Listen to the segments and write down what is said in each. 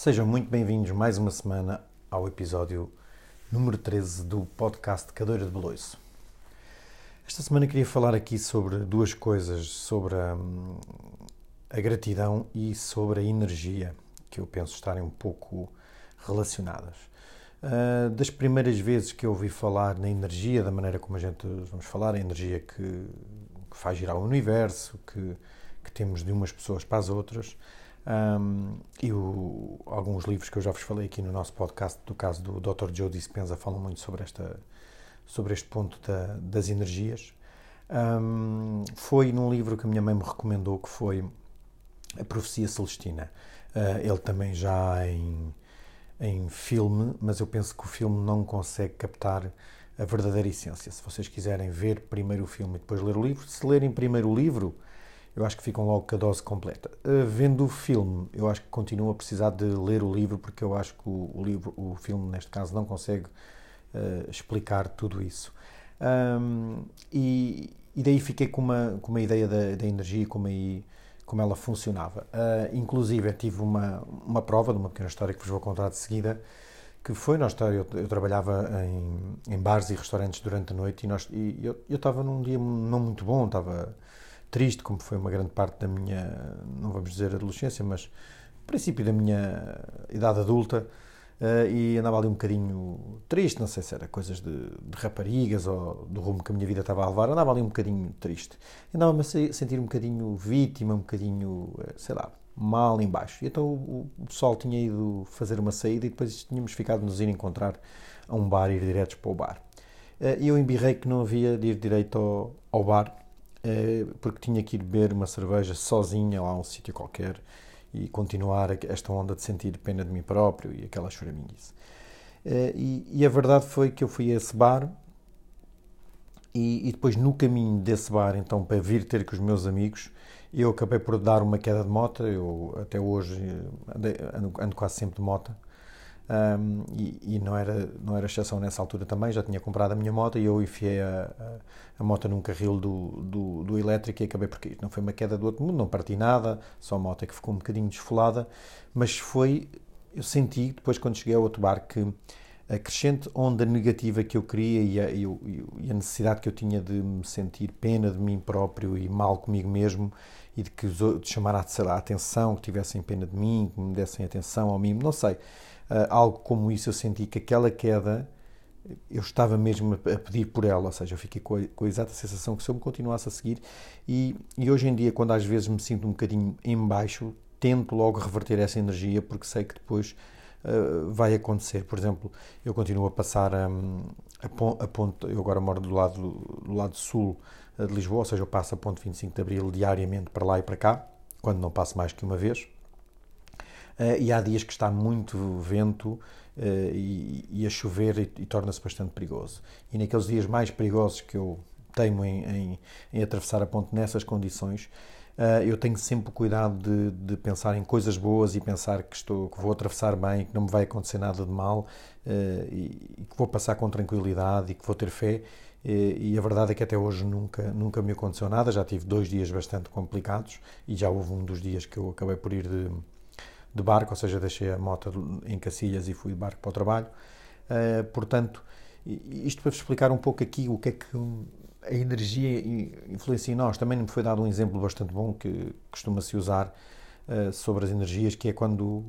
Sejam muito bem-vindos mais uma semana ao episódio número 13 do podcast Cadeira de Beloiço. Esta semana queria falar aqui sobre duas coisas, sobre a, a, gratidão e sobre a energia, que eu penso estarem um pouco relacionadas. Uh, das primeiras vezes que eu ouvi falar na energia, da maneira como a gente vamos falar, a energia que, que faz girar o universo, que, que temos de umas pessoas para as outras, um, e o, alguns livros que eu já vos falei aqui no nosso podcast, do caso do Dr. Joe Dispenza, falam muito sobre, esta, sobre este ponto da, das energias. Um, foi num livro que a minha mãe me recomendou, que foi A Profecia Celestina. Uh, ele também já em, em filme, mas eu penso que o filme não consegue captar a verdadeira essência. Se vocês quiserem ver primeiro o filme e depois ler o livro, se lerem primeiro o livro, eu acho que ficam logo com a dose completa. Uh, vendo o filme, eu acho que continuo a precisar de ler o livro, porque eu acho que o, o livro, o filme, neste caso, não consegue uh, explicar tudo isso. Um, e, e, daí fiquei com uma, com uma ideia da, da energia, como, como ela funcionava. Uh, inclusive, tive uma, uma prova de uma pequena história que vos vou contar de seguida, que foi, nós, eu, eu trabalhava em, em bares e restaurantes durante a noite e, nós, e eu estava num dia não muito bom, estava triste, como foi uma grande parte da minha, não vamos dizer adolescência, mas princípio da minha idade adulta, uh, e andava ali um bocadinho triste, não sei se era coisas de, de, raparigas ou do rumo que a minha vida estava a levar, andava ali um bocadinho triste. Andava-me a sentir um bocadinho vítima, um bocadinho, eh, sei lá, mal embaixo. E então o, o pessoal tinha ido fazer uma saída e depois tínhamos ficado nos ir encontrar a um bar e ir diretos para o bar. Eh, e eu embirrei que não havia de ir direito ao, ao bar, eh, porque tinha que ir beber uma cerveja sozinha lá a um sítio qualquer e continuar esta onda de sentir pena de mim próprio e aquela choraminguice. Eh, e, a verdade foi que eu fui a esse bar e, e, depois no caminho desse bar, então, para vir ter com os meus amigos, eu acabei por dar uma queda de moto. Eu até hoje ando, ando quase sempre de moto um, e, e, não, era, não era exceção nessa altura também, já tinha comprado a minha moto e eu enfiei a, a, a moto num carril do, do, do, elétrico e acabei por cair. Não foi uma queda do outro mundo, não parti nada, só a moto é que ficou um bocadinho desfolada, mas foi, eu senti depois quando cheguei ao outro bar que a crescente onda negativa que eu queria e a, e, e a necessidade que eu tinha de me sentir pena de mim próprio e mal comigo mesmo e de que os outros chamar sei lá, a atenção, que tivessem pena de mim, que me dessem atenção ao mim, não sei algo como isso, eu senti que aquela queda eu estava mesmo a pedir por ela, ou seja, eu fiquei com a, com a exata sensação que se eu me continuasse a seguir e, e, hoje em dia, quando às vezes me sinto um bocadinho em baixo, tento logo reverter essa energia porque sei que depois uh, vai acontecer. Por exemplo, eu continuo a passar um, a, a ponte, eu agora moro do lado, do lado sul uh, de Lisboa, ou seja, eu passo a ponte 25 de Abril diariamente para lá e para cá, quando não passo mais que uma vez. Uh, e há dias que está muito vento uh, e, e, a chover e, e torna-se bastante perigoso. E naqueles dias mais perigosos que eu teimo em, em, em atravessar a ponte nessas condições, uh, eu tenho sempre o cuidado de, de, pensar em coisas boas e pensar que, estou, que vou atravessar bem, que não me vai acontecer nada de mal e, e, que vou passar com tranquilidade e que vou ter fé. E, e a verdade é que até hoje nunca, nunca me aconteceu nada. Já tive dois dias bastante complicados e já houve um dos dias que eu acabei por ir de de barco, ou seja, deixei a moto em Cacilhas e fui de barco para o trabalho. Uh, portanto, isto para vos explicar um pouco aqui o que é que a energia influencia em nós. Também me foi dado um exemplo bastante bom que costuma-se usar uh, sobre as energias, que é quando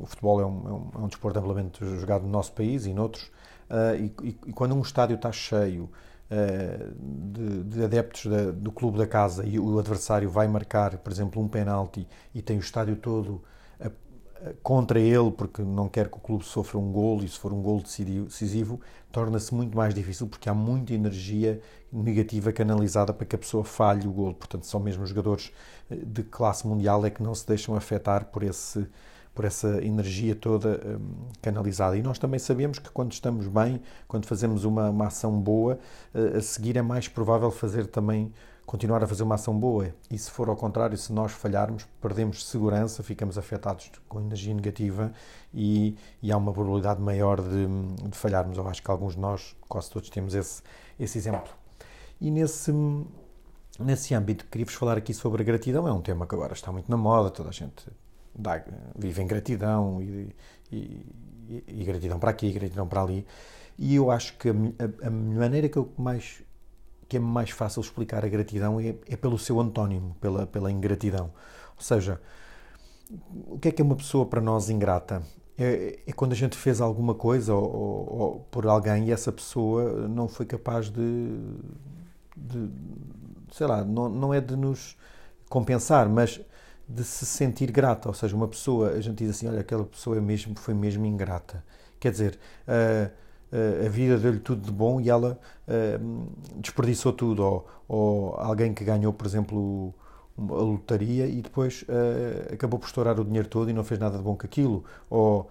o futebol é um, é um, é um desporto amplamente jogado no nosso país e noutros, uh, e, e, quando um estádio está cheio de, de, adeptos da, do clube da casa e o adversário vai marcar, por exemplo, um penalti e tem o estádio todo contra ele, porque não quer que o clube sofra um gol, e se for um gol decisivo, torna-se muito mais difícil, porque há muita energia negativa canalizada para que a pessoa falhe o gol. Portanto, só mesmo jogadores eh, de classe mundial é que não se deixam afetar por, esse, por essa energia toda um, canalizada. E nós também sabemos que quando estamos bem, quando fazemos uma, uma ação boa, uh, a seguir é mais provável fazer também continuar a fazer uma ação boa. E se for ao contrário, se nós falharmos, perdemos segurança, ficamos afetados com energia negativa e, e há uma probabilidade maior de, de, falharmos. Eu acho que alguns de nós, quase todos, temos esse, esse exemplo. E nesse, nesse âmbito, queria-vos falar aqui sobre a gratidão. É um tema que agora está muito na moda, toda a gente dá, vive em gratidão e, e, e, gratidão para aqui, gratidão para ali. E eu acho que a, a, a maneira que eu mais que é mais fácil explicar a gratidão é, é pelo seu antónimo, pela, pela ingratidão. Ou seja, o que é que é uma pessoa para nós ingrata? É, é quando a gente fez alguma coisa ou, ou, ou, por alguém e essa pessoa não foi capaz de, de sei lá, não, não é de nos compensar, mas de se sentir grata. Ou seja, uma pessoa, a gente diz assim, olha, aquela pessoa mesmo, foi mesmo ingrata. Quer dizer, a, a vida deu-lhe tudo de bom e ela desperdiçou tudo. Ou, ou alguém que ganhou, por exemplo, a lotaria e depois uh, acabou por estourar o dinheiro todo e não fez nada de bom com aquilo, ou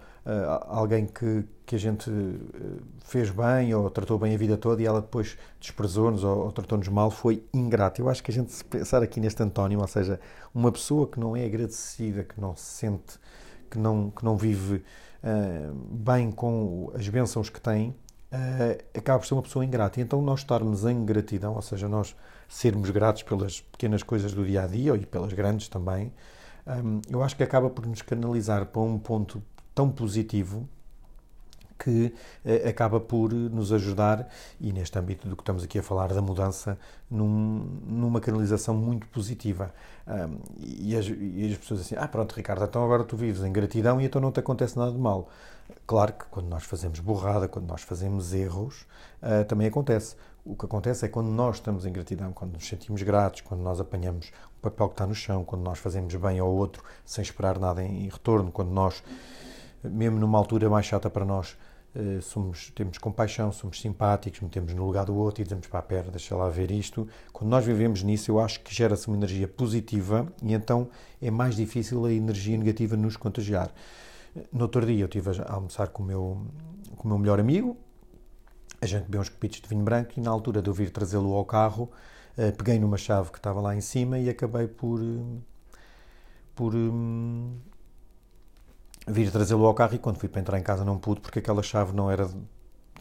alguém que, que a gente eh, fez bem ou tratou bem a vida toda e ela depois desprezou-nos ou, ou tratou-nos mal, foi ingrato. Eu acho que a gente, se pensar aqui neste antónimo, ou seja, uma pessoa que não é agradecida, que não se sente, que não, que não vive bem com as bênçãos que tem, acaba por ser uma pessoa ingrata. E então nós estarmos em gratidão, ou seja, nós sermos gratos pelas pequenas coisas do dia a dia e pelas grandes também, hum, eu acho que acaba por nos canalizar para um ponto tão positivo que eh, acaba por nos ajudar, e neste âmbito do que estamos aqui a falar, da mudança, num, numa canalização muito positiva. Um, e, as, e, as, pessoas assim, ah pronto Ricardo, então agora tu vives em gratidão e então não te acontece nada de mal. Claro que quando nós fazemos borrada, quando nós fazemos erros, uh, também acontece. O que acontece é quando nós estamos em gratidão, quando nos sentimos gratos, quando nós apanhamos o papel que está no chão, quando nós fazemos bem ao outro sem esperar nada em retorno, quando nós, mesmo numa altura mais chata para nós, eh, somos, temos compaixão, somos simpáticos, metemos no lugar do outro e dizemos para a perna, deixa lá ver isto. Quando nós vivemos nisso, eu acho que gera-se uma energia positiva e então é mais difícil a energia negativa nos contagiar. No outro dia eu estive a almoçar com o meu, com o meu melhor amigo, a gente bebeu uns copitos de vinho branco e na altura de eu vir trazê-lo ao carro, eh, peguei numa chave que estava lá em cima e acabei por, eh, por um, vir trazê-lo ao carro e quando fui para entrar em casa não pude porque aquela chave não era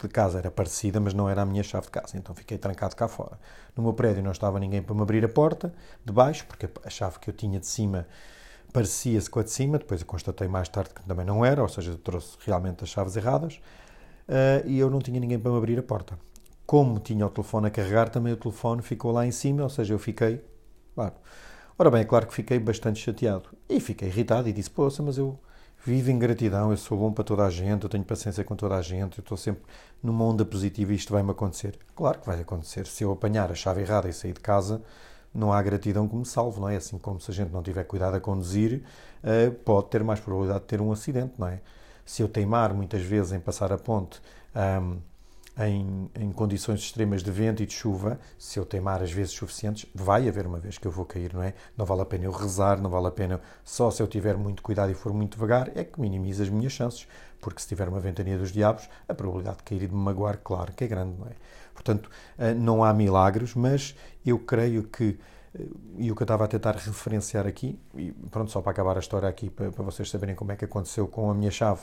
de casa, era parecida, mas não era a minha chave de casa, então fiquei trancado cá fora. No meu prédio não estava ninguém para me abrir a porta de baixo, porque a chave que eu tinha de cima parecia-se com a de cima, depois eu constatei mais tarde que também não era, ou seja, trouxe realmente as chaves erradas uh, e eu não tinha ninguém para me abrir a porta. Como tinha o telefone a carregar, também o telefone ficou lá em cima, ou seja, eu fiquei. Claro. Ora bem, é claro que fiquei bastante chateado e fiquei irritado e disse: Poxa, mas eu vivo em gratidão, eu sou bom para toda a gente, eu tenho paciência com toda a gente, eu estou sempre numa onda positiva e isto vai-me acontecer. Claro que vai acontecer. Se eu apanhar a chave errada e sair de casa, não há gratidão que me salve, não é? Assim como se a gente não tiver cuidado a conduzir, uh, pode ter mais probabilidade de ter um acidente, não é? se eu teimar muitas vezes em passar a ponte em, em, condições extremas de vento e de chuva, se eu teimar as vezes suficientes, vai haver uma vez que eu vou cair, não é? Não vale a pena eu rezar, não vale a pena só se eu tiver muito cuidado e for muito devagar, é que minimiza as minhas chances, porque se tiver uma ventania dos diabos, a probabilidade de cair e de me magoar, claro que é grande, não é? Portanto, eh, não há milagres, mas eu creio que e o que eu estava a tentar referenciar aqui, e pronto, só para acabar a história aqui, para, para vocês saberem como é que aconteceu com a minha chave,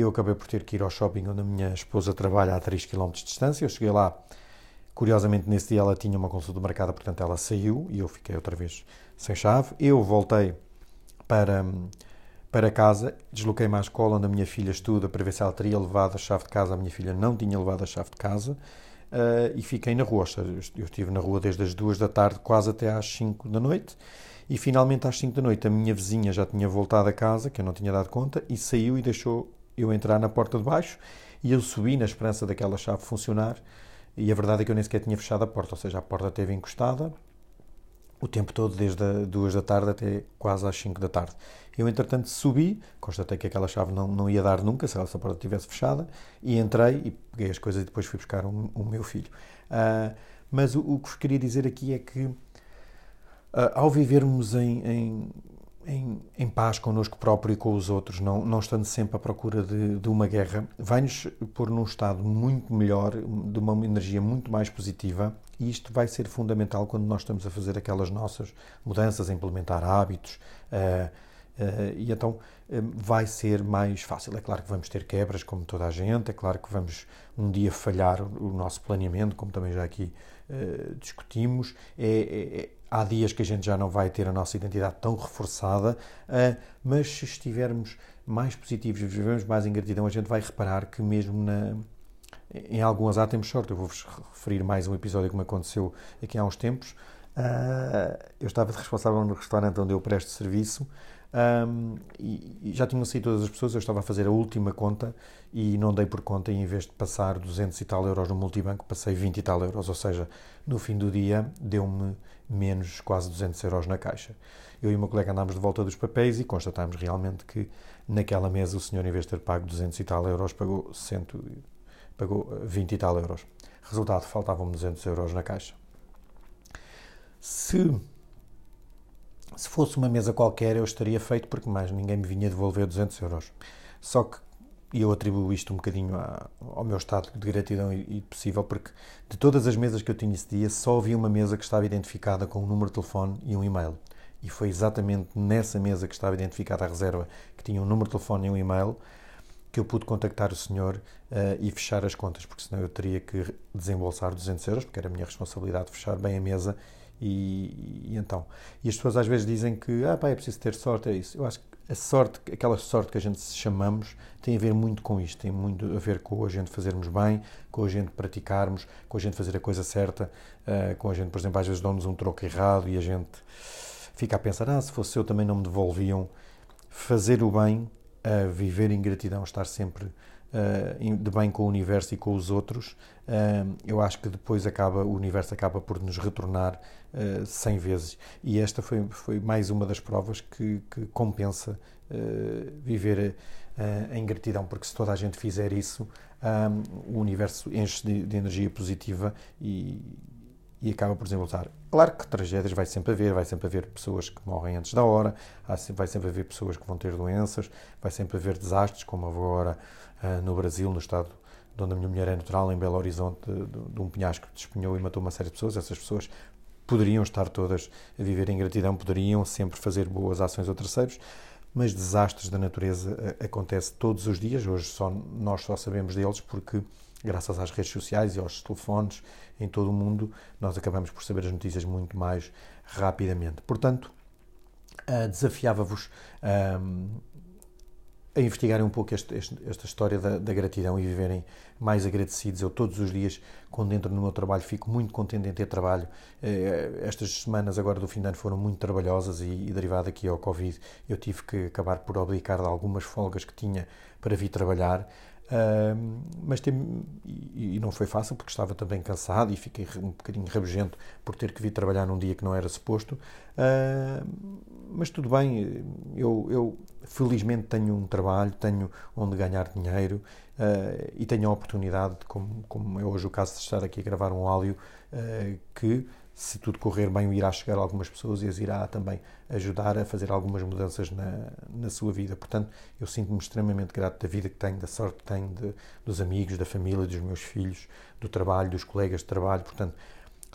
eu acabei por ter que ir ao shopping onde a minha esposa trabalha a 3 km de distância. Eu cheguei lá, curiosamente nesse dia ela tinha uma consulta marcada, portanto ela saiu e eu fiquei outra vez sem chave. Eu voltei para, para casa, desloquei-me à escola onde a minha filha estuda para ver se ela teria levado a chave de casa. A minha filha não tinha levado a chave de casa uh, e fiquei na rua. Eu estive na rua desde as duas da tarde quase até às 5 da noite. E finalmente às 5 da noite a minha vizinha já tinha voltado a casa, que eu não tinha dado conta, e saiu e deixou eu entrar na porta de baixo. E eu subi na esperança daquela chave funcionar. E a verdade é que eu nem sequer tinha fechado a porta, ou seja, a porta esteve encostada o tempo todo, desde as duas da tarde até quase às 5 da tarde. Eu, entretanto, subi, constatei que aquela chave não, não ia dar nunca, se a porta estivesse fechada, e entrei e peguei as coisas e depois fui buscar o, o meu filho. Uh, mas o, o, que vos queria dizer aqui é que, uh, ao vivermos em, em, em, em, paz connosco próprio e com os outros, não, não estando sempre à procura de, de uma guerra, vai-nos pôr num estado muito melhor, de uma energia muito mais positiva, e isto vai ser fundamental quando nós estamos a fazer aquelas nossas mudanças, a implementar hábitos. Uh, Uh, e então uh, vai ser mais fácil. É claro que vamos ter quebras, como toda a gente, é claro que vamos um dia falhar o, nosso planeamento, como também já aqui uh, discutimos. É, é, há dias que a gente já não vai ter a nossa identidade tão reforçada, uh, mas se estivermos mais positivos e vivemos mais em gratidão, a gente vai reparar que mesmo na, em algum azar temos sorte. Eu vou-vos referir mais um episódio que me aconteceu aqui há uns tempos. Uh, eu estava de responsável no restaurante onde eu presto serviço um, e, e, já tinham saído todas as pessoas. Eu estava a fazer a última conta e não dei por conta. E em vez de passar 200 e tal euros no multibanco, passei 20 e tal euros. Ou seja, no fim do dia deu-me menos quase 200 euros na caixa. Eu e o meu colega andámos de volta dos papéis e constatámos realmente que naquela mesa o senhor, em vez de ter pago 200 e tal euros, pagou, 100, pagou 20 e tal euros. Resultado, faltavam-me 200 euros na caixa. Se, se fosse uma mesa qualquer, eu estaria feito porque mais ninguém me vinha devolver 200 euros. Só que eu atribuo isto um bocadinho ao meu estado de gratidão e, possível, porque de todas as mesas que eu tinha esse dia, só havia uma mesa que estava identificada com um número de telefone e um e-mail. E foi exatamente nessa mesa que estava identificada a reserva, que tinha um número de telefone e um e-mail, que eu pude contactar o senhor uh, e fechar as contas, porque senão eu teria que desembolsar 200 euros, porque era a minha responsabilidade fechar bem a mesa e, e, então, e as pessoas às vezes dizem que ah, pá, é preciso ter sorte, é isso. Eu acho que a sorte, aquela sorte que a gente chamamos, tem a ver muito com isto, tem muito a ver com a gente fazermos bem, com a gente praticarmos, com a gente fazer a coisa certa, uh, com a gente, por exemplo, às vezes dão-nos um troco errado e a gente fica a pensar, ah, se fosse eu também não me devolviam. Fazer o bem, viver em gratidão, estar sempre de bem com o universo e com os outros, uh, eu acho que depois acaba, o universo acaba por nos retornar uh, 100 vezes. E esta foi, foi mais uma das provas que, que compensa viver em gratidão, porque se toda a gente fizer isso, o universo enche de, de energia positiva e, e acaba por desenvolver. Claro que tragédias vai sempre haver, vai sempre haver pessoas que morrem antes da hora, vai sempre haver pessoas que vão ter doenças, vai sempre haver desastres, como agora no Brasil, no estado de onde a minha mulher é natural, em Belo Horizonte, de, um penhasco que despenhou e matou uma série de pessoas. Essas pessoas poderiam estar todas a viver em gratidão, poderiam sempre fazer boas ações a terceiros, mas desastres da natureza uh, acontecem todos os dias. Hoje só, nós só sabemos deles porque graças às redes sociais e aos telefones em todo o mundo, nós acabamos por saber as notícias muito mais rapidamente. Portanto, uh, desafiava-vos a investigarem um pouco este, este, esta história da, da, gratidão e viverem mais agradecidos. Eu todos os dias, quando entro no meu trabalho, fico muito contente em ter trabalho. Eh, estas semanas agora do fim de ano foram muito trabalhosas e, e derivado aqui ao Covid, eu tive que acabar por abdicar de algumas folgas que tinha para vir trabalhar. Uh, mas tem, e, e, não foi fácil porque estava também cansado e fiquei um bocadinho rabugento por ter que vir trabalhar num dia que não era suposto. Uh, mas tudo bem, eu, eu, felizmente tenho um trabalho, tenho onde ganhar dinheiro uh, e tenho a oportunidade, como, como é hoje o caso de estar aqui a gravar um áudio, que se tudo correr bem, irá chegar a algumas pessoas e as irá também ajudar a fazer algumas mudanças na, na sua vida. Portanto, eu sinto-me extremamente grato da vida que tenho, da sorte que tenho, de, dos amigos, da família, dos meus filhos, do trabalho, dos colegas de trabalho. Portanto,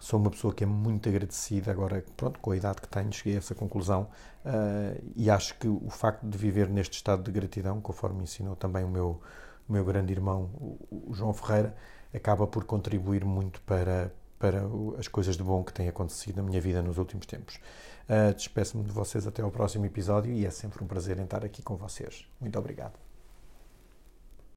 sou uma pessoa que é muito agradecida. Agora, pronto, com a idade que tenho, cheguei a essa conclusão uh, e acho que o facto de viver neste estado de gratidão, conforme me ensinou também o meu, o meu grande irmão, o, o João Ferreira, acaba por contribuir muito para para as coisas de bom que têm acontecido na minha vida nos últimos tempos. Uh, Despeço-me de vocês até ao próximo episódio e é sempre um prazer estar aqui com vocês. Muito obrigado.